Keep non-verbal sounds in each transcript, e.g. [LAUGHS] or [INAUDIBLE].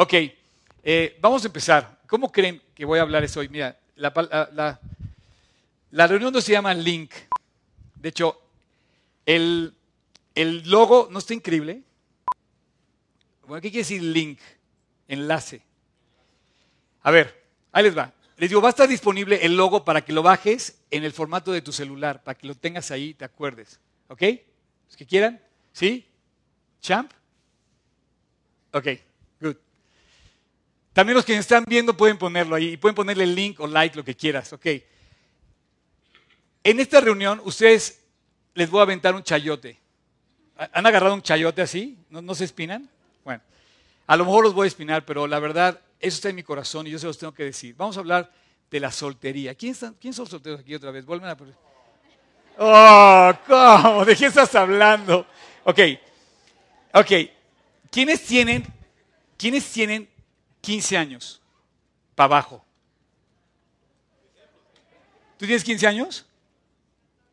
Ok, eh, vamos a empezar. ¿Cómo creen que voy a hablar eso hoy? Mira, la, la, la, reunión no se llama Link. De hecho, el, logo no está increíble. Bueno, ¿qué quiere decir link? Enlace. A ver, ahí les va. Les digo, va a estar disponible el logo para que lo bajes en el formato de tu celular, para que lo tengas ahí te acuerdes. ¿Ok? ¿Los que quieran? ¿Sí? ¿Champ? Ok. También los que están viendo pueden ponerlo ahí y pueden ponerle link o like, lo que quieras. Ok. En esta reunión, ustedes les voy a aventar un chayote. ¿Han agarrado un chayote así? ¿No, se espinan? Bueno, a lo mejor los voy a espinar, pero la verdad, eso está en mi corazón y yo se los tengo que decir. Vamos a hablar de la soltería. ¿Quién, son solteros aquí otra vez? Vuelven a... Oh, ¿cómo? ¿De qué estás hablando? Ok, ok. ¿Quiénes tienen, ¿quiénes tienen 15 años para abajo? ¿Tú tienes 15 años?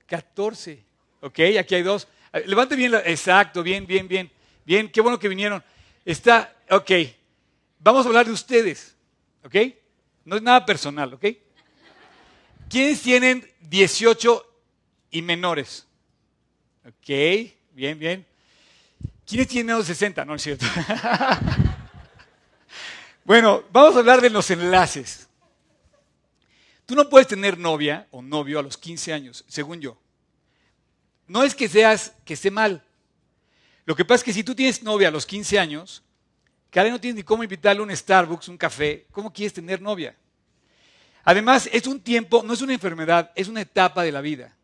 14. Ok, aquí hay dos. Levante bien, la, exacto, bien, bien, bien. Bien, qué bueno que vinieron. Está, ok. Vamos a hablar de ustedes, ok. No es nada personal, ok. ¿Quiénes tienen 18 y menores? Ok, bien, bien. ¿Quiénes tienen menos de 60? No es cierto. [LAUGHS] bueno, vamos a hablar de los enlaces. Tú no puedes tener novia o novio a los 15 años, según yo. No es que seas que esté mal. Lo que pasa es que si tú tienes novia a los 15 años, cada no tienes ni cómo invitarle un Starbucks, un café, ¿cómo quieres tener novia? Además, es un tiempo, no es una enfermedad, es una etapa de la vida.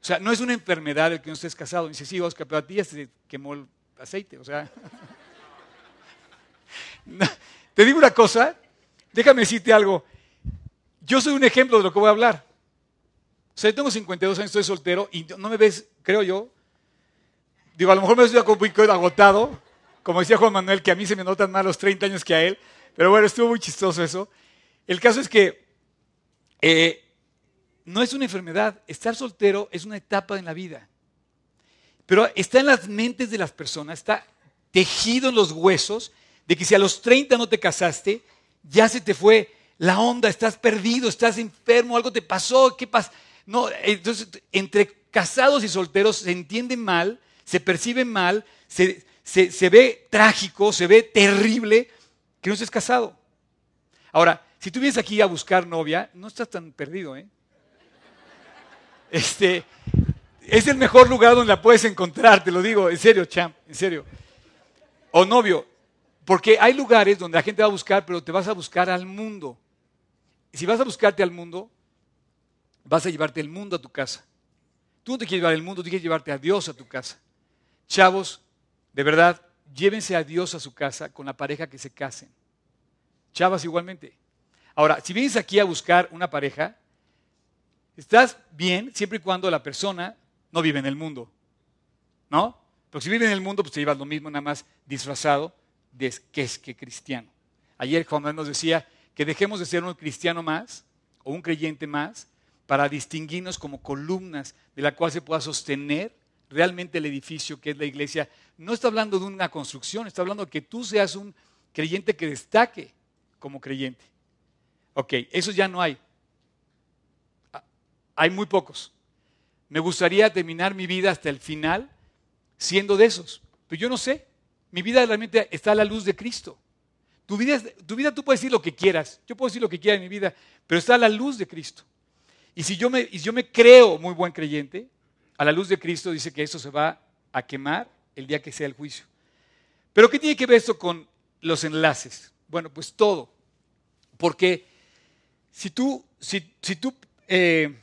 O sea, no es una enfermedad el que no estés casado. dice, sí, Oscar, pero a ti ya se quemó el aceite. O sea, [LAUGHS] te digo una cosa, déjame decirte algo. Yo soy un ejemplo de lo que voy a hablar. O sea, yo tengo 52 años, estoy soltero y no me ves, creo yo. Digo, a lo mejor me estoy agotado, como decía Juan Manuel, que a mí se me notan más los 30 años que a él. Pero bueno, estuvo muy chistoso eso. El caso es que eh, no es una enfermedad. Estar soltero es una etapa en la vida. Pero está en las mentes de las personas, está tejido en los huesos de que si a los 30 no te casaste, ya se te fue la onda, estás perdido, estás enfermo, algo te pasó, ¿qué pasa? No, entonces, entre casados y solteros se entiende mal, se percibe mal, se, ve trágico, se ve terrible que no estés casado. Ahora, si tú vienes aquí a buscar novia, no estás tan perdido, ¿eh? Este, es el mejor lugar donde la puedes encontrar, te lo digo, en serio, champ, en serio. O novio, porque hay lugares donde la gente va a buscar, pero te vas a buscar al mundo. Y si vas a buscarte al mundo, vas a llevarte el mundo a tu casa. Tú no te quieres llevar el mundo, tú quieres llevarte a Dios a tu casa. Chavos, de verdad, llévense a Dios a su casa con la pareja que se casen. Chavas igualmente. Ahora, si vienes aquí a buscar una pareja, estás bien siempre y cuando la persona no vive en el mundo. ¿No? Porque si vive en el mundo, pues te llevas lo mismo, nada más disfrazado de que es que cristiano. Ayer Juan Manuel nos decía que dejemos de ser un cristiano más o un creyente más para distinguirnos como columnas de la cual se pueda sostener realmente el edificio que es la iglesia. No está hablando de una construcción, está hablando de que tú seas un creyente que destaque como creyente. Ok, eso ya no hay. Ah, hay muy pocos. Me gustaría terminar mi vida hasta el final siendo de esos. Pero yo no sé. Mi vida realmente está a la luz de Cristo. Tu vida, tu vida tú puedes decir lo que quieras. Yo puedo decir lo que quiera en mi vida, pero está a la luz de Cristo. Y si yo me, yo me creo muy buen creyente, a la luz de Cristo dice que eso se va a quemar el día que sea el juicio. Pero ¿qué tiene que ver esto con los enlaces? Bueno, pues todo. Porque si tú, si, tú eh,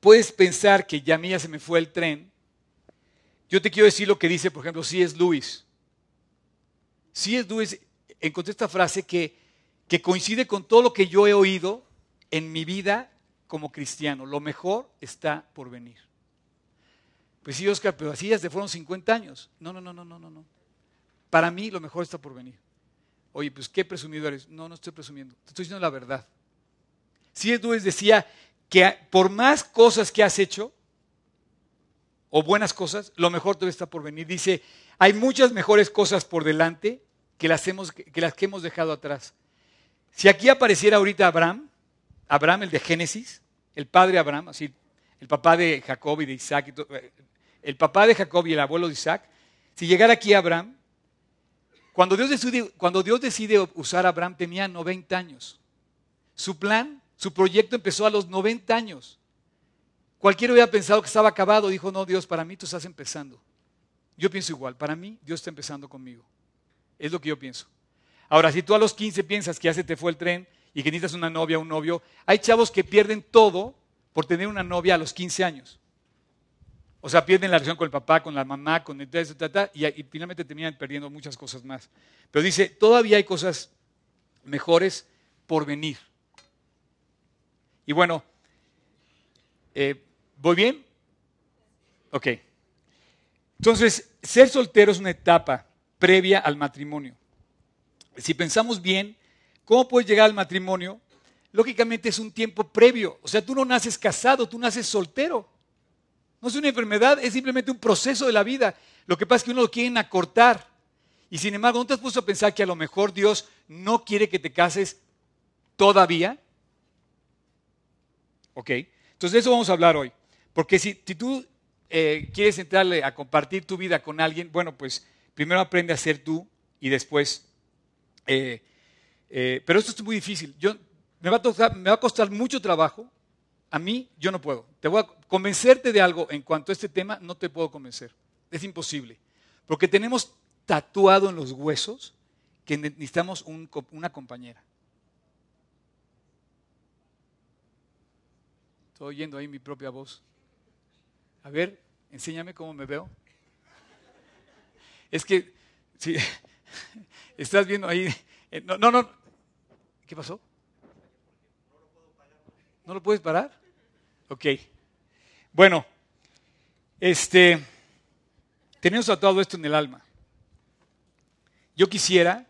puedes pensar que ya mía se me fue el tren, yo te quiero decir lo que dice, por ejemplo, C.S. Lewis. C.S. Lewis encontré esta frase que, que coincide con todo lo que yo he oído en mi vida como cristiano. Lo mejor está por venir. Pues sí, Oscar, pero así ya se fueron 50 años. No, no, no, no, no, no. Para mí lo mejor está por venir. Oye, pues qué presumido eres. No, no estoy presumiendo. Te estoy diciendo la verdad. Si Lewis decía que por más cosas que has hecho, o buenas cosas, lo mejor todavía está por venir. Dice, hay muchas mejores cosas por delante que las, hemos, que las que hemos dejado atrás. Si aquí apareciera ahorita Abraham, Abraham el de Génesis, el padre Abraham, así, el papá de Jacob y de Isaac, eh, el papá de Jacob y el abuelo de Isaac, si llegara aquí Abraham, cuando Dios, decide, cuando Dios decide usar a Abraham tenía 90 años. Su plan, su proyecto empezó a los 90 años. Cualquiera hubiera pensado que estaba acabado, dijo, no, Dios, para mí tú estás empezando. Yo pienso igual, para mí Dios está empezando conmigo. Es lo que yo pienso. Ahora, si tú a los 15 piensas que ya se te fue el tren y que necesitas una novia, un novio, hay chavos que pierden todo por tener una novia a los 15 años. O sea, pierden la relación con el papá, con la mamá, con el y, y finalmente terminan perdiendo muchas cosas más. Pero dice, todavía hay cosas mejores por venir. Y bueno, eh, ¿voy bien? Ok. Entonces, ser soltero es una etapa previa al matrimonio. Si pensamos bien, ¿cómo puedes llegar al matrimonio? Lógicamente es un tiempo previo. O sea, tú no naces casado, tú naces soltero. No es una enfermedad, es simplemente un proceso de la vida. Lo que pasa es que uno lo quiere acortar. Y sin embargo, ¿no te has puesto a pensar que a lo mejor Dios no quiere que te cases todavía? ¿Ok? Entonces de eso vamos a hablar hoy. Porque si, tú eh, quieres entrarle a compartir tu vida con alguien, bueno, pues primero aprende a ser tú y después... Eh, eh, pero esto es muy difícil. Yo, me, va a me va a costar mucho trabajo. A mí yo no puedo. Te voy a convencerte de algo en cuanto a este tema, no te puedo convencer. Es imposible. Porque tenemos tatuado en los huesos que necesitamos una compañera. Estoy oyendo ahí mi propia voz. A ver, enséñame cómo me veo. Es que, si [LAUGHS] estás viendo ahí. Eh, no, no, no. ¿Qué pasó? ¿No lo puedes parar? Ok. Bueno, este, tenemos todo esto en el alma. Yo quisiera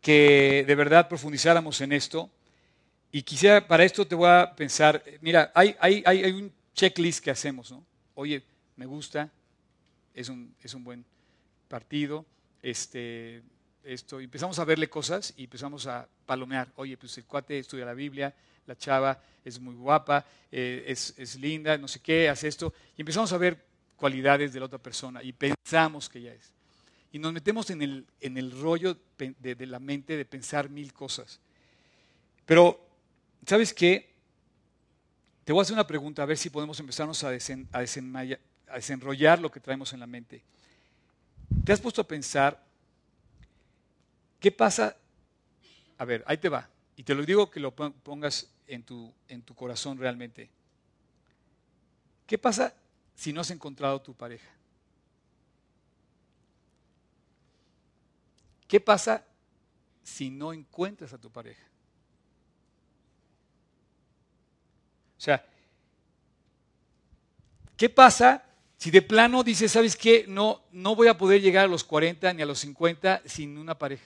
que de verdad profundizáramos en esto y quisiera, para esto te voy a pensar, mira, hay, hay, hay, un checklist que hacemos, ¿no? Oye, me gusta, es un, es un buen partido, este, esto, empezamos a verle cosas y empezamos a palomear, oye, pues el cuate estudia la Biblia, la chava es muy guapa, eh, es, es, linda, no sé qué, hace esto, y empezamos a ver cualidades de la otra persona y pensamos que ya es. Y nos metemos en el, en el rollo de, de la mente de pensar mil cosas. Pero ¿Sabes qué? Te voy a hacer una pregunta, a ver si podemos empezarnos a, desenrollar lo que traemos en la mente. ¿Te has puesto a pensar qué pasa? A ver, ahí te va. Y te lo digo que lo pongas en tu, en tu corazón realmente. ¿Qué pasa si no has encontrado tu pareja? ¿Qué pasa si no encuentras a tu pareja? O sea, ¿qué pasa si de plano dices, ¿sabes qué? No, no voy a poder llegar a los 40 ni a los 50 sin una pareja.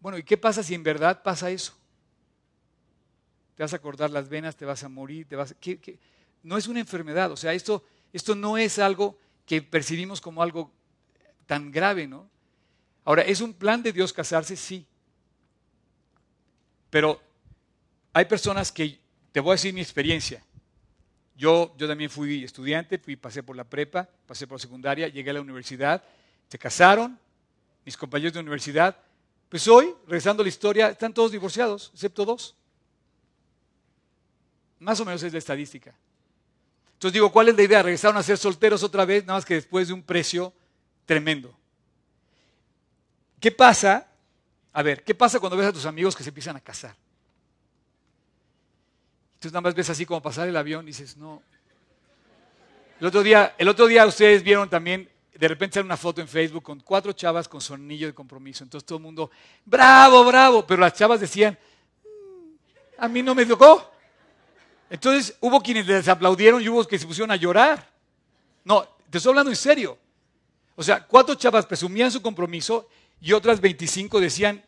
Bueno, ¿y qué pasa si en verdad pasa eso? Te vas a cortar las venas, te vas a morir, te vas No es una enfermedad, o sea, esto, esto no es algo que percibimos como algo tan grave, ¿no? Ahora, ¿es un plan de Dios casarse? Sí. Pero hay personas que te voy a decir mi experiencia. Yo, yo también fui estudiante, fui, pasé por la prepa, pasé por la secundaria, llegué a la universidad, se casaron, mis compañeros de universidad. Pues hoy, regresando a la historia, están todos divorciados, excepto dos. Más o menos es la estadística. Entonces digo, ¿cuál es la idea? Regresaron a ser solteros otra vez, nada más que después de un precio tremendo. ¿Qué pasa? A ver, ¿qué pasa cuando ves a tus amigos que se empiezan a casar? Entonces nada más ves así como pasar el avión y dices, no. El otro día, el otro día ustedes vieron también, de repente sale una foto en Facebook con cuatro chavas con su anillo de compromiso. Entonces todo el mundo, bravo, bravo. Pero las chavas decían, mm, a mí no me tocó. Entonces hubo quienes les aplaudieron y hubo que se pusieron a llorar. No, te estoy hablando en serio. O sea, cuatro chavas presumían su compromiso y otras 25 decían,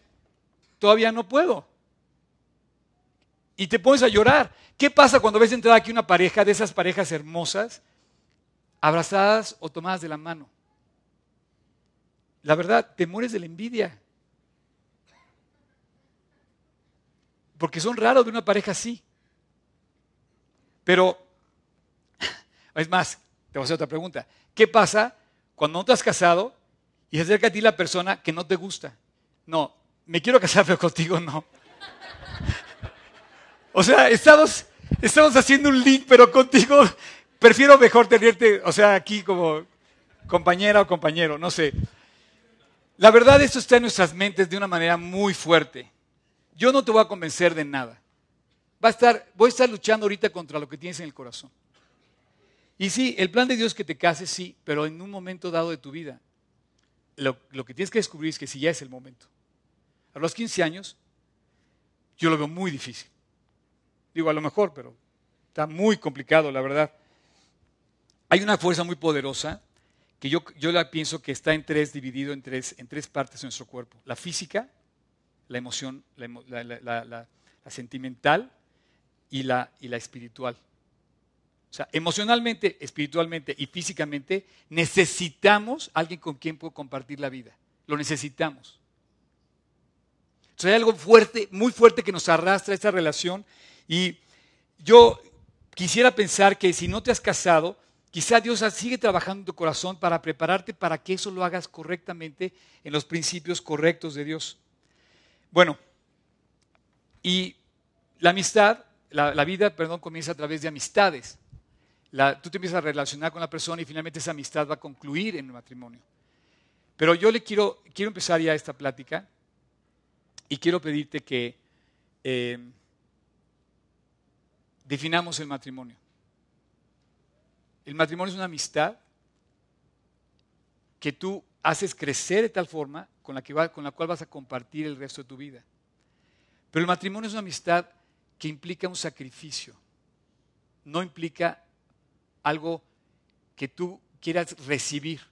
todavía no puedo y te pones a llorar. ¿Qué pasa cuando ves entrar aquí una pareja de esas parejas hermosas, abrazadas o tomadas de la mano? La verdad, te mueres de la envidia. Porque son raros de una pareja así. Pero, es más, te voy a hacer otra pregunta. ¿Qué pasa cuando no te has casado y se acerca a ti la persona que no te gusta? No, me quiero casar, [LAUGHS] pero contigo no. O sea, estamos, estamos haciendo un link, pero contigo prefiero mejor tenerte, o sea, aquí como compañera o compañero, no sé. La verdad, esto está en nuestras mentes de una manera muy fuerte. Yo no te voy a convencer de nada. Va a estar, voy a estar luchando ahorita contra lo que tienes en el corazón. Y sí, el plan de Dios es que te cases, sí, pero en un momento dado de tu vida, lo, lo que tienes que descubrir es que si ya es el momento. A los 15 años, yo lo veo muy difícil. Digo, a lo mejor, pero está muy complicado, la verdad. Hay una fuerza muy poderosa que yo, yo la pienso que está en tres, dividido en tres, en tres partes de nuestro cuerpo. La física, la emoción, la, sentimental y la, y la espiritual. O sea, emocionalmente, espiritualmente y físicamente necesitamos alguien con quien puedo compartir la vida. Lo necesitamos. Entonces hay algo fuerte, muy fuerte que nos arrastra esta relación y yo quisiera pensar que si no te has casado, quizá Dios sigue trabajando en tu corazón para prepararte para que eso lo hagas correctamente en los principios correctos de Dios. Bueno, y la amistad, la, vida, perdón, comienza a través de amistades. tú te empiezas a relacionar con la persona y finalmente esa amistad va a concluir en el matrimonio. Pero yo le quiero, quiero empezar ya esta plática y quiero pedirte que eh, definamos el matrimonio. El matrimonio es una amistad que tú haces crecer de tal forma con la, que con la cual vas a compartir el resto de tu vida. Pero el matrimonio es una amistad que implica un sacrificio, no implica algo que tú quieras recibir.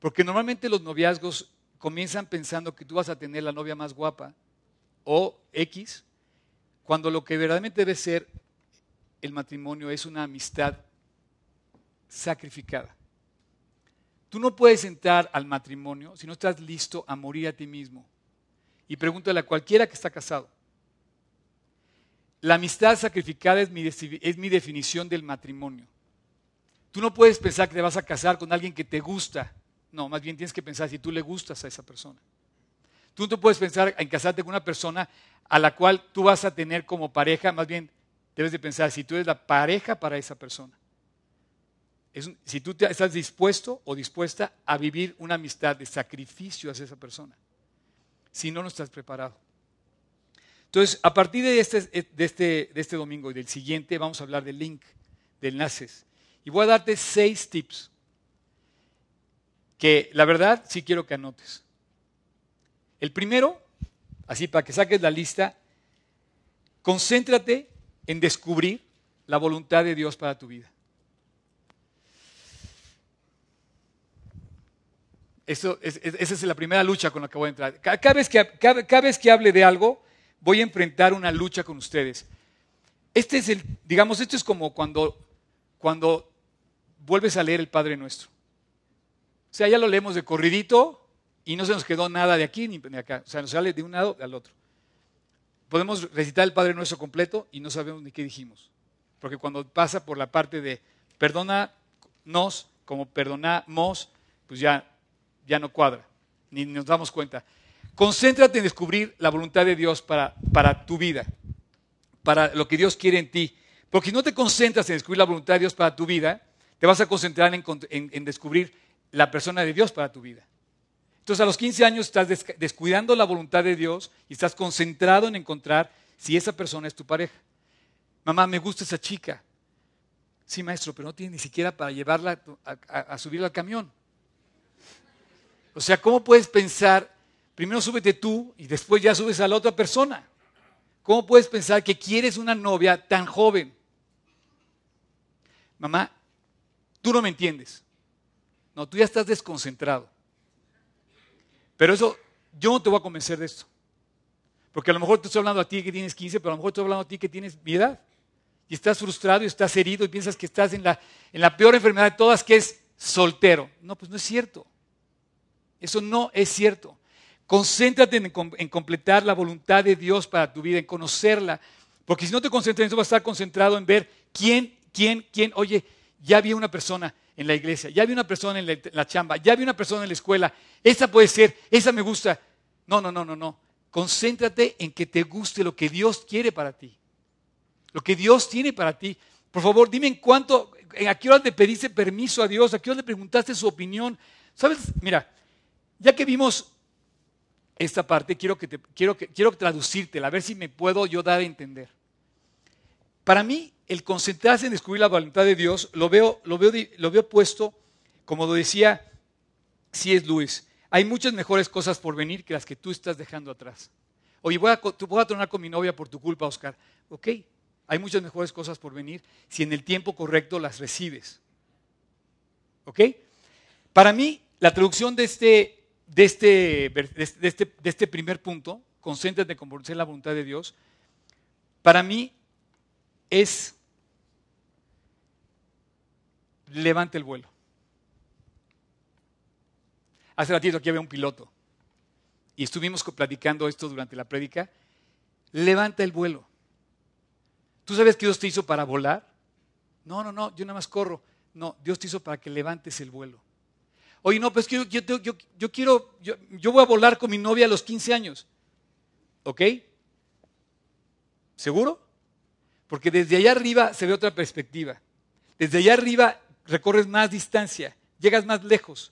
Porque normalmente los noviazgos comienzan pensando que tú vas a tener la novia más guapa o X, cuando lo que verdaderamente debe ser el matrimonio es una amistad sacrificada. Tú no puedes entrar al matrimonio si no estás listo a morir a ti mismo. Y pregúntale a cualquiera que está casado. La amistad sacrificada es mi, es mi definición del matrimonio. Tú no puedes pensar que te vas a casar con alguien que te gusta. No, más bien tienes que pensar si tú le gustas a esa persona. Tú no puedes pensar en casarte con una persona a la cual tú vas a tener como pareja, más bien debes de pensar si tú eres la pareja para esa persona. si tú estás dispuesto o dispuesta a vivir una amistad de sacrificio hacia esa persona. Si no, no estás preparado. Entonces, a partir de este, de este, de este domingo y del siguiente, vamos a hablar del link, del NACES. Y voy a darte seis tips que la verdad sí quiero que anotes. El primero, así para que saques la lista, concéntrate en descubrir la voluntad de Dios para tu vida. Eso, esa es la primera lucha con la que voy a entrar. Cada, vez que, cada, vez que hable de algo, voy a enfrentar una lucha con ustedes. Este es el, digamos, esto es como cuando, cuando vuelves a leer el Padre Nuestro. O sea, ya lo leemos de corridito y no se nos quedó nada de aquí ni de acá. O sea, nos sale de un lado al otro. Podemos recitar el Padre Nuestro completo y no sabemos ni qué dijimos. Porque cuando pasa por la parte de perdónanos como perdonamos, pues ya, ya no cuadra, ni nos damos cuenta. Concéntrate en descubrir la voluntad de Dios para, para tu vida, para lo que Dios quiere en ti. Porque si no te concentras en descubrir la voluntad de Dios para tu vida, te vas a concentrar en, en descubrir la persona de Dios para tu vida. Entonces a los 15 años estás descuidando la voluntad de Dios y estás concentrado en encontrar si esa persona es tu pareja. Mamá, me gusta esa chica. Sí, maestro, pero no tiene ni siquiera para llevarla a, subirla al camión. O sea, ¿cómo puedes pensar, primero súbete tú y después ya subes a la otra persona? ¿Cómo puedes pensar que quieres una novia tan joven? Mamá, tú no me entiendes. No, tú ya estás desconcentrado. Pero eso, yo no te voy a convencer de esto. Porque a lo mejor te estoy hablando a ti que tienes 15, pero a lo mejor estoy hablando a ti que tienes mi edad. Y estás frustrado y estás herido y piensas que estás en la, en la peor enfermedad de todas, que es soltero. No, pues no es cierto. Eso no es cierto. Concéntrate en, en, completar la voluntad de Dios para tu vida, en conocerla. Porque si no te concentras en eso, vas a estar concentrado en ver quién, quién, quién. Oye, ya vi una persona en la iglesia, ya vi una persona en la, chamba, ya vi una persona en la escuela. Esa puede ser, esa me gusta. No, no, no, no, no. Concéntrate en que te guste lo que Dios quiere para ti. Lo que Dios tiene para ti. Por favor, dime en cuánto, a qué hora le pediste permiso a Dios, a qué hora le preguntaste su opinión. ¿Sabes? Mira, ya que vimos esta parte, quiero, que te, quiero, quiero traducírtela, a ver si me puedo yo dar a entender. Para mí, el concentrarse en descubrir la voluntad de Dios lo veo, lo veo, lo veo puesto, como lo decía C.S. Lewis, hay muchas mejores cosas por venir que las que tú estás dejando atrás. Oye, voy a, voy a tronar con mi novia por tu culpa, Oscar. Ok, hay muchas mejores cosas por venir si en el tiempo correcto las recibes. ¿Ok? Para mí, la traducción de este, de este, de este, de este primer punto, concéntrate en conocer la voluntad de Dios, para mí es levante el vuelo. Hace ratito aquí había un piloto y estuvimos platicando esto durante la prédica. Levanta el vuelo. ¿Tú sabes que Dios te hizo para volar? No, no, no, yo nada más corro. No, Dios te hizo para que levantes el vuelo. Oye, no, pues yo, yo, yo quiero, yo, voy a volar con mi novia a los 15 años. ¿Ok? ¿Seguro? Porque desde allá arriba se ve otra perspectiva. Desde allá arriba recorres más distancia, llegas más lejos.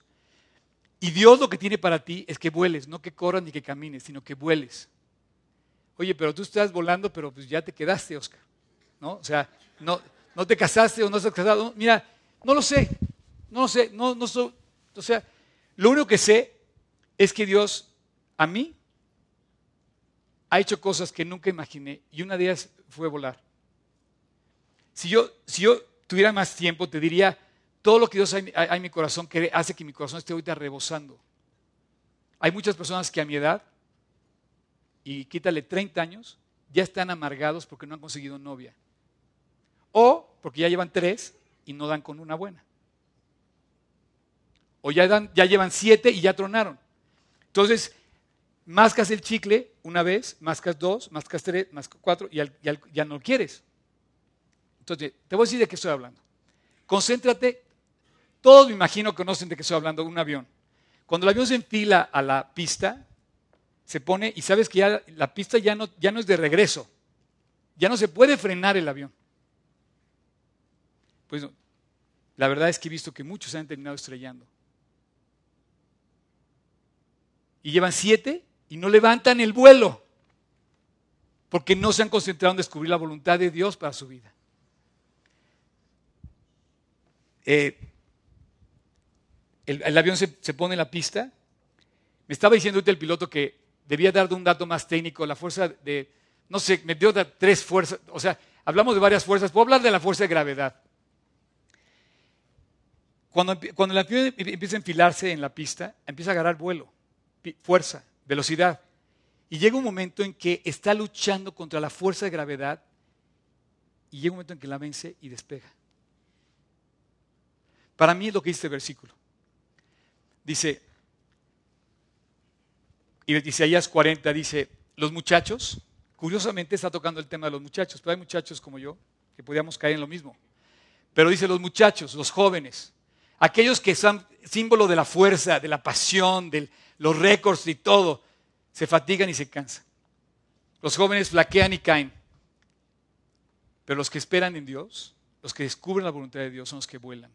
Y Dios lo que tiene para ti es que vueles, no que corras ni que camines, sino que vueles. Oye, pero tú estás volando, pero pues ya te quedaste, Oscar. ¿No? O sea, no, no te casaste o no estás casado. Mira, no lo sé, no lo sé, no, no, soy, o sea, lo único que sé es que Dios a mí ha hecho cosas que nunca imaginé y una de ellas fue volar. Si yo, si yo tuviera más tiempo, te diría todo lo que Dios hay, en mi corazón que hace que mi corazón esté ahorita rebosando. Hay muchas personas que a mi edad, y quítale 30 años, ya están amargados porque no han conseguido novia. O porque ya llevan tres y no dan con una buena o ya, ya llevan siete y ya tronaron. Entonces, mascas el chicle una vez, mascas dos, mascas tres, mascas cuatro y ya, no lo quieres. Entonces, te voy a decir de qué estoy hablando. Concéntrate. Todos me imagino conocen de qué estoy hablando, un avión. Cuando el avión se enfila a la pista, se pone y sabes que ya la pista ya no, ya no es de regreso. Ya no se puede frenar el avión. Pues la verdad es que he visto que muchos se han terminado estrellando. y llevan siete y no levantan el vuelo porque no se han concentrado en descubrir la voluntad de Dios para su vida. Eh, el, avión se, pone en la pista. Me estaba diciendo el piloto que debía dar un dato más técnico, la fuerza de, no sé, me dio tres fuerzas, o sea, hablamos de varias fuerzas, puedo hablar de la fuerza de gravedad. Cuando, cuando el avión empieza a enfilarse en la pista, empieza a agarrar vuelo fuerza, velocidad. Y llega un momento en que está luchando contra la fuerza de gravedad y llega un momento en que la vence y despega. Para mí es lo que dice este versículo. Dice, y Isaías 40 dice, los muchachos, curiosamente está tocando el tema de los muchachos, pero hay muchachos como yo que podíamos caer en lo mismo. Pero dice los muchachos, los jóvenes, aquellos que son símbolo de la fuerza, de la pasión, del, los récords y todo, se fatigan y se cansan. Los jóvenes flaquean y caen. Pero los que esperan en Dios, los que descubren la voluntad de Dios, son los que vuelan.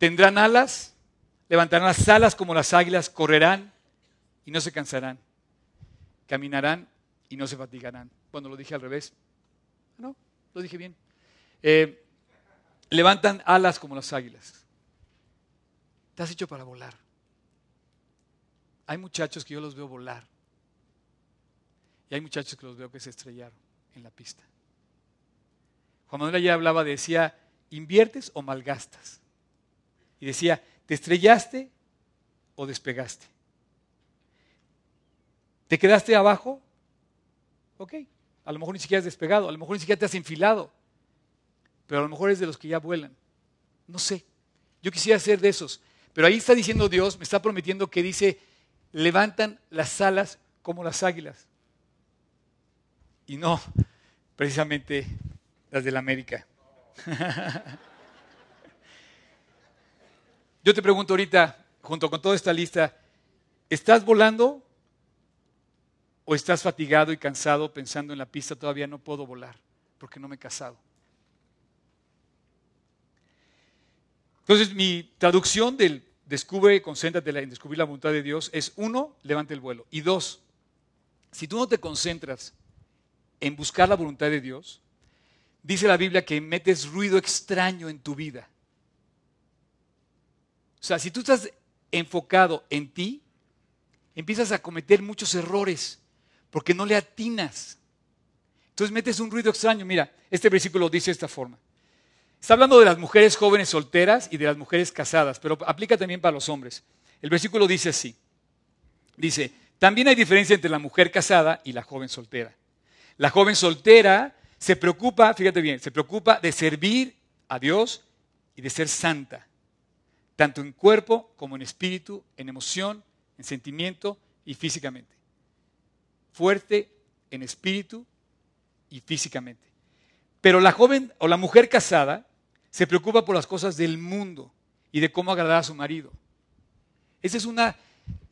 Tendrán alas, levantarán las alas como las águilas, correrán y no se cansarán. Caminarán y no se fatigarán. Bueno, lo dije al revés. No, lo dije bien. Eh, levantan alas como las águilas. Te has hecho para volar. Hay muchachos que yo los veo volar. Y hay muchachos que los veo que se estrellaron en la pista. Juan Manuel ya hablaba, decía, ¿inviertes o malgastas? Y decía, ¿te estrellaste o despegaste? ¿Te quedaste abajo? Ok, a lo mejor ni siquiera has despegado, a lo mejor ni siquiera te has enfilado, pero a lo mejor es de los que ya vuelan. No sé, yo quisiera ser de esos. Pero ahí está diciendo Dios, me está prometiendo que dice, levantan las alas como las águilas. Y no precisamente las de la América. [LAUGHS] Yo te pregunto ahorita, junto con toda esta lista, ¿estás volando o estás fatigado y cansado pensando en la pista todavía no puedo volar porque no me he casado? Entonces, mi traducción del descubre, concéntrate en descubrir la voluntad de Dios es uno, levante el vuelo. Y dos, si tú no te concentras en buscar la voluntad de Dios, dice la Biblia que metes ruido extraño en tu vida. O sea, si tú estás enfocado en ti, empiezas a cometer muchos errores porque no le atinas. Entonces metes un ruido extraño. Mira, este versículo dice de esta forma. Está hablando de las mujeres jóvenes solteras y de las mujeres casadas, pero aplica también para los hombres. El versículo dice así. Dice, también hay diferencia entre la mujer casada y la joven soltera. La joven soltera se preocupa, fíjate bien, se preocupa de servir a Dios y de ser santa, tanto en cuerpo como en espíritu, en emoción, en sentimiento y físicamente. Fuerte en espíritu y físicamente. Pero la joven o la mujer casada se preocupa por las cosas del mundo y de cómo agradar a su marido. Esa es una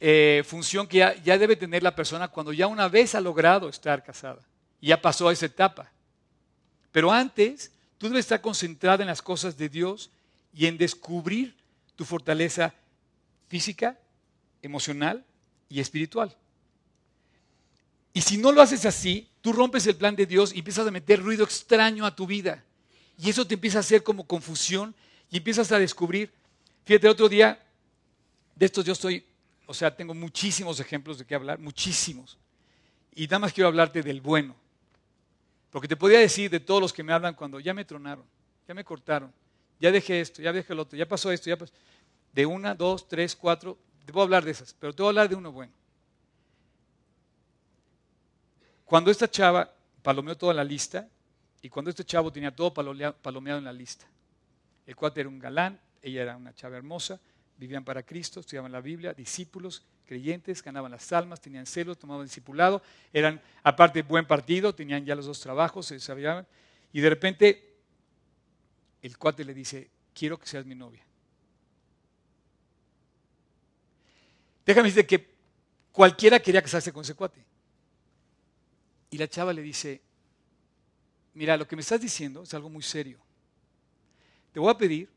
eh, función que ya, ya, debe tener la persona cuando ya una vez ha logrado estar casada. Y ya pasó a esa etapa. Pero antes, tú debes estar concentrada en las cosas de Dios y en descubrir tu fortaleza física, emocional y espiritual. Y si no lo haces así, tú rompes el plan de Dios y empiezas a meter ruido extraño a tu vida. Y eso te empieza a hacer como confusión y empiezas a descubrir. Fíjate, otro día, de estos yo estoy, o sea, tengo muchísimos ejemplos de qué hablar, muchísimos. Y nada más quiero hablarte del bueno. Porque te podía decir de todos los que me hablan cuando ya me tronaron, ya me cortaron, ya dejé esto, ya dejé el otro, ya pasó esto, ya pasó. De una, dos, tres, cuatro, te puedo hablar de esas, pero te voy a hablar de uno bueno. Cuando esta chava palomeó toda la lista, y cuando este chavo tenía todo palomeado en la lista, el cuate era un galán, ella era una chava hermosa, vivían para Cristo, estudiaban la Biblia, discípulos, creyentes, ganaban las almas, tenían celos, tomaban discipulado, eran aparte buen partido, tenían ya los dos trabajos, se sabían, y de repente el cuate le dice, quiero que seas mi novia. Déjame decirte que cualquiera quería casarse con ese cuate. Y la chava le dice, mira, lo que me estás diciendo es algo muy serio. Te voy a pedir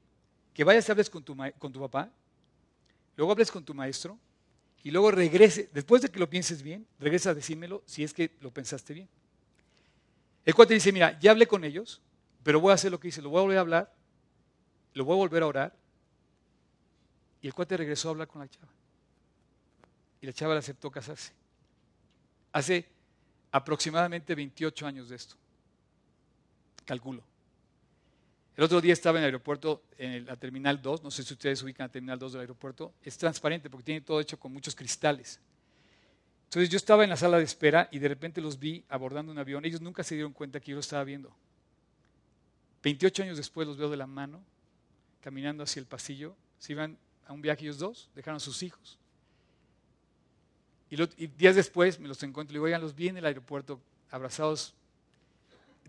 que vayas y hables con tu, con tu papá, luego hables con tu maestro y luego regrese, después de que lo pienses bien, regresa a decírmelo si es que lo pensaste bien. El cual te dice, mira, ya hablé con ellos, pero voy a hacer lo que dice, lo voy a volver a hablar, lo voy a volver a orar. Y el cuate regresó a hablar con la chava. Y la chava le aceptó casarse. Hace aproximadamente 28 años de esto calculo. El otro día estaba en el aeropuerto, en la Terminal 2, no sé si ustedes ubican la Terminal 2 del aeropuerto, es transparente porque tiene todo hecho con muchos cristales. Entonces yo estaba en la sala de espera y de repente los vi abordando un avión. Ellos nunca se dieron cuenta que yo lo estaba viendo. 28 años después los veo de la mano, caminando hacia el pasillo. Se iban a un viaje ellos dos, dejaron a sus hijos. Y, días después me los encuentro y digo, oigan, los vi en el aeropuerto abrazados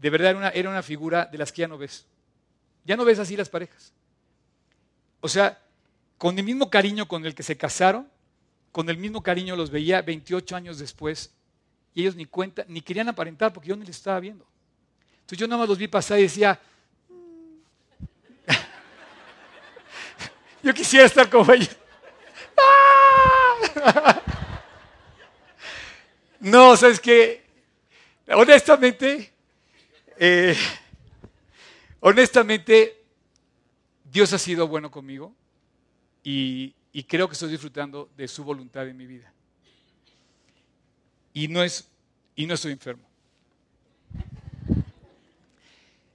de verdad era una, era una figura de las que ya no ves. Ya no ves así las parejas. O sea, con el mismo cariño con el que se casaron, con el mismo cariño los veía 28 años después y ellos ni cuenta, ni querían aparentar porque yo ni les estaba viendo. Entonces yo nada más los vi pasar y decía, yo quisiera estar como ellos. no, sabes que honestamente eh, honestamente, Dios ha sido bueno conmigo y, creo que estoy disfrutando de su voluntad en mi vida. Y no, es, y no estoy enfermo.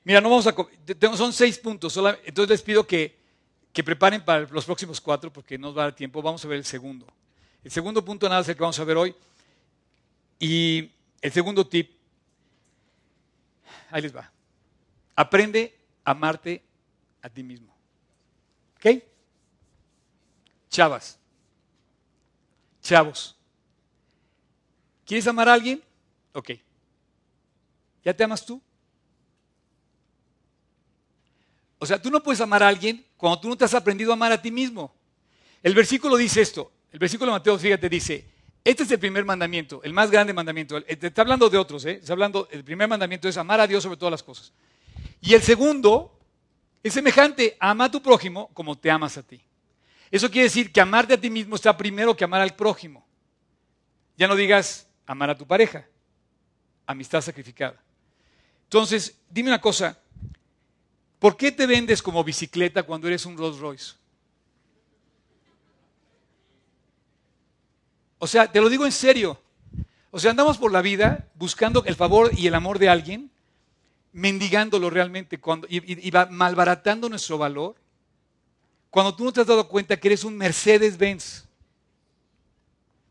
Mira, no vamos a. Son seis puntos. entonces les pido que, que, preparen para los próximos cuatro porque no nos va a dar tiempo. Vamos a ver el segundo. El segundo punto nada es el que vamos a ver hoy. Y el segundo tip ahí les va. Aprende a amarte a ti mismo. ¿Ok? Chavas. Chavos, ¿quieres amar a alguien? Ok. ¿Ya te amas tú? O sea, tú no puedes amar a alguien cuando tú no te has aprendido a amar a ti mismo. El versículo dice esto. El versículo de Mateo, fíjate, dice, este es el primer mandamiento, el más grande mandamiento. Está hablando de otros, ¿eh? Está hablando, el primer mandamiento es amar a Dios sobre todas las cosas. Y el segundo es semejante, ama a tu prójimo como te amas a ti. Eso quiere decir que amarte a ti mismo está primero que amar al prójimo. Ya no digas amar a tu pareja, amistad sacrificada. Entonces, dime una cosa, ¿por qué te vendes como bicicleta cuando eres un Rolls Royce? O sea, te lo digo en serio. O sea, andamos por la vida buscando el favor y el amor de alguien, mendigándolo realmente cuando, y, y malbaratando nuestro valor cuando tú no te has dado cuenta que eres un Mercedes-Benz.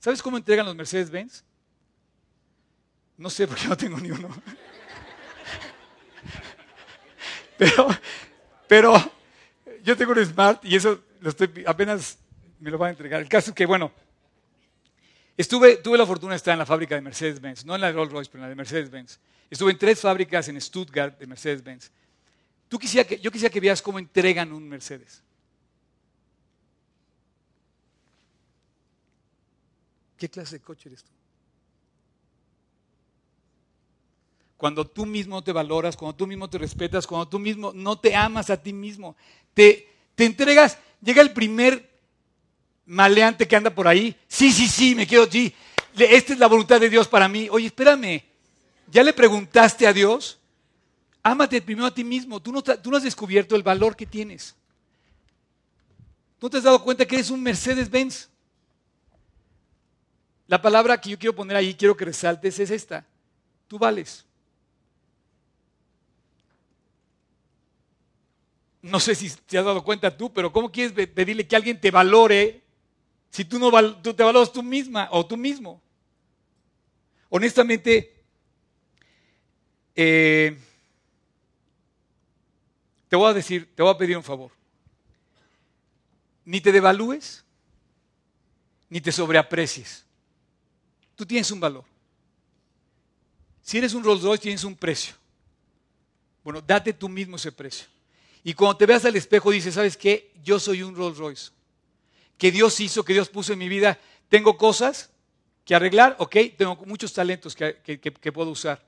¿Sabes cómo entregan los Mercedes-Benz? No sé porque no tengo ni uno. Pero, pero yo tengo un Smart y eso apenas me lo van a entregar. El caso es que, bueno, estuve, tuve la fortuna de estar en la fábrica de Mercedes-Benz, no en la Rolls Royce, pero en la de Mercedes-Benz. Estuve en tres fábricas en Stuttgart de Mercedes-Benz. Yo quisiera que veas cómo entregan un Mercedes. ¿Qué clase de coche eres tú? Cuando tú mismo te valoras, cuando tú mismo te respetas, cuando tú mismo no te amas a ti mismo, te, te entregas, llega el primer maleante que anda por ahí, sí, sí, sí, me quiero, sí, esta es la voluntad de Dios para mí. Oye, espérame, ¿ya le preguntaste a Dios? Ámate primero a ti mismo, tú no, tú no has descubierto el valor que tienes. ¿No te has dado cuenta que eres un Mercedes-Benz? La palabra que yo quiero poner ahí, quiero que resaltes, es esta. Tú vales. No sé si te has dado cuenta tú, pero ¿cómo quieres pedirle que alguien te valore si tú no tú te valoras tú misma o tú mismo? Honestamente, eh, te voy a decir, te voy a pedir un favor. Ni te devalúes, ni te sobreaprecies. Tú tienes un valor. Si eres un Rolls Royce, tienes un precio. Bueno, date tú mismo ese precio. Y cuando te veas al espejo, dices, ¿sabes qué? Yo soy un Rolls Royce. Que Dios hizo, que Dios puso en mi vida. Tengo cosas que arreglar, ok. Tengo muchos talentos que, que puedo usar.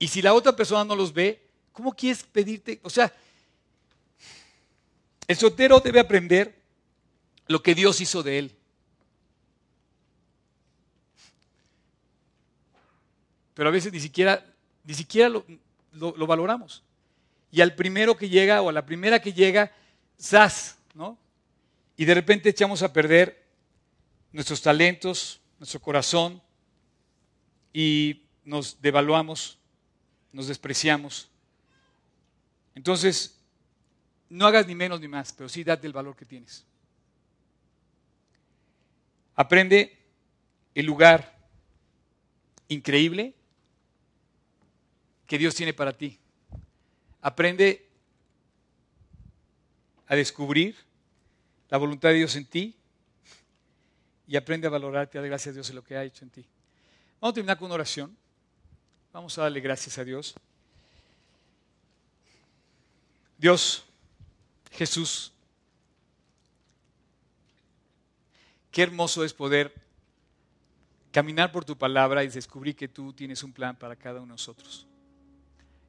Y si la otra persona no los ve, ¿cómo quieres pedirte? O sea, el soltero debe aprender lo que Dios hizo de él. pero a veces ni siquiera, ni siquiera lo, valoramos. Y al primero que llega o a la primera que llega, ¡zas! ¿no? Y de repente echamos a perder nuestros talentos, nuestro corazón, y nos devaluamos, nos despreciamos. Entonces, no hagas ni menos ni más, pero sí date el valor que tienes. Aprende el lugar increíble que Dios tiene para ti. Aprende a descubrir la voluntad de Dios en ti y aprende a valorarte, a dar gracias a Dios en lo que ha hecho en ti. Vamos a terminar con una oración. Vamos a darle gracias a Dios. Dios, Jesús, qué hermoso es poder caminar por tu palabra y descubrir que tú tienes un plan para cada uno de nosotros.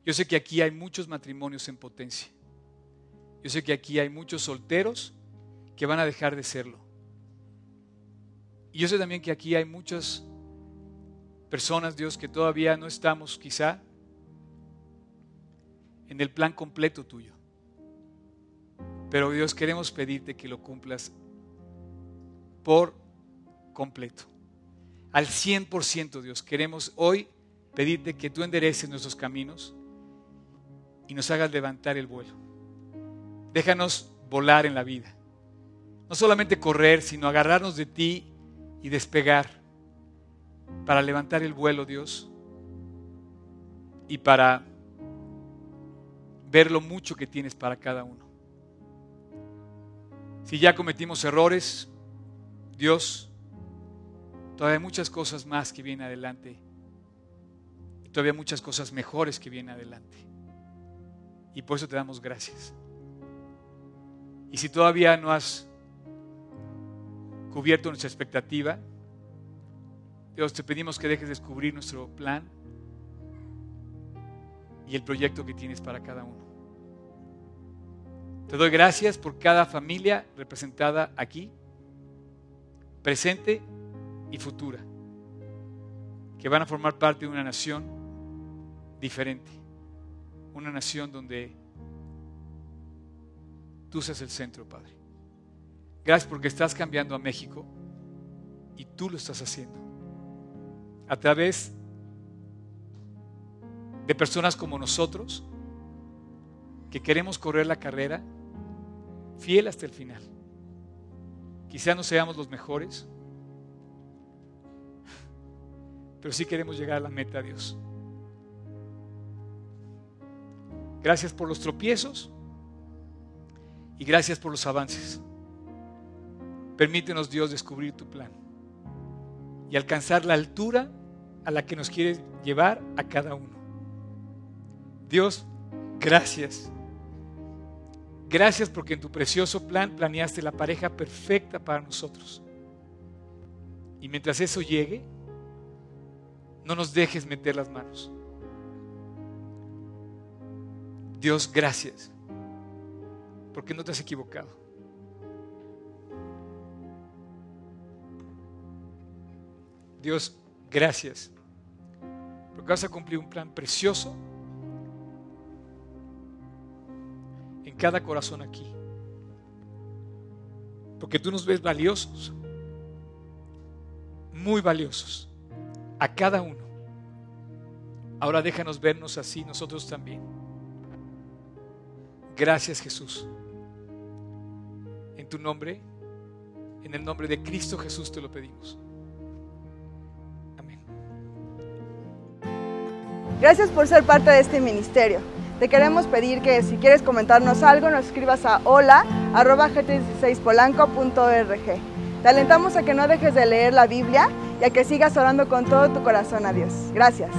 Yo sé que aquí hay muchos matrimonios en potencia. Yo sé que aquí hay muchos solteros que van a dejar de serlo. Y yo sé también que aquí hay muchas personas, Dios, que todavía no estamos quizá en el plan completo tuyo. Pero Dios, queremos pedirte que lo cumplas por completo. Al 100%, Dios, queremos hoy pedirte que tú endereces nuestros caminos y nos hagas levantar el vuelo. Déjanos volar en la vida. No solamente correr, sino agarrarnos de ti y despegar para levantar el vuelo, Dios, y para ver lo mucho que tienes para cada uno. Si ya cometimos errores, Dios, todavía hay muchas cosas más que vienen adelante. Y todavía muchas cosas mejores que vienen adelante. Y por eso te damos gracias. Y si todavía no has cubierto nuestra expectativa, Dios, te pedimos que dejes descubrir nuestro plan y el proyecto que tienes para cada uno. Te doy gracias por cada familia representada aquí, presente y futura, que van a formar parte de una nación diferente, una nación donde tú seas el centro, Padre. Gracias porque estás cambiando a México y tú lo estás haciendo. A través de personas como nosotros que queremos correr la carrera fiel hasta el final. Quizá no seamos los mejores, pero sí queremos llegar a la meta, Dios. Gracias por los tropiezos y gracias por los avances. Permítenos, Dios, descubrir tu plan y alcanzar la altura a la que nos quieres llevar a cada uno. Dios, gracias. Gracias porque en tu precioso plan planeaste la pareja perfecta para nosotros. Y mientras eso llegue, no nos dejes meter las manos. Dios, gracias, porque no te has equivocado. Dios, gracias, porque vas a cumplir un plan precioso en cada corazón aquí. Porque tú nos ves valiosos, muy valiosos, a cada uno. Ahora déjanos vernos así nosotros también. Gracias Jesús. En tu nombre, en el nombre de Cristo Jesús te lo pedimos. Gracias por ser parte de este ministerio. Te queremos pedir que si quieres comentarnos algo, nos escribas a hola.gt16polanco.org. Te alentamos a que no dejes de leer la Biblia y a que sigas orando con todo tu corazón a Dios. Gracias.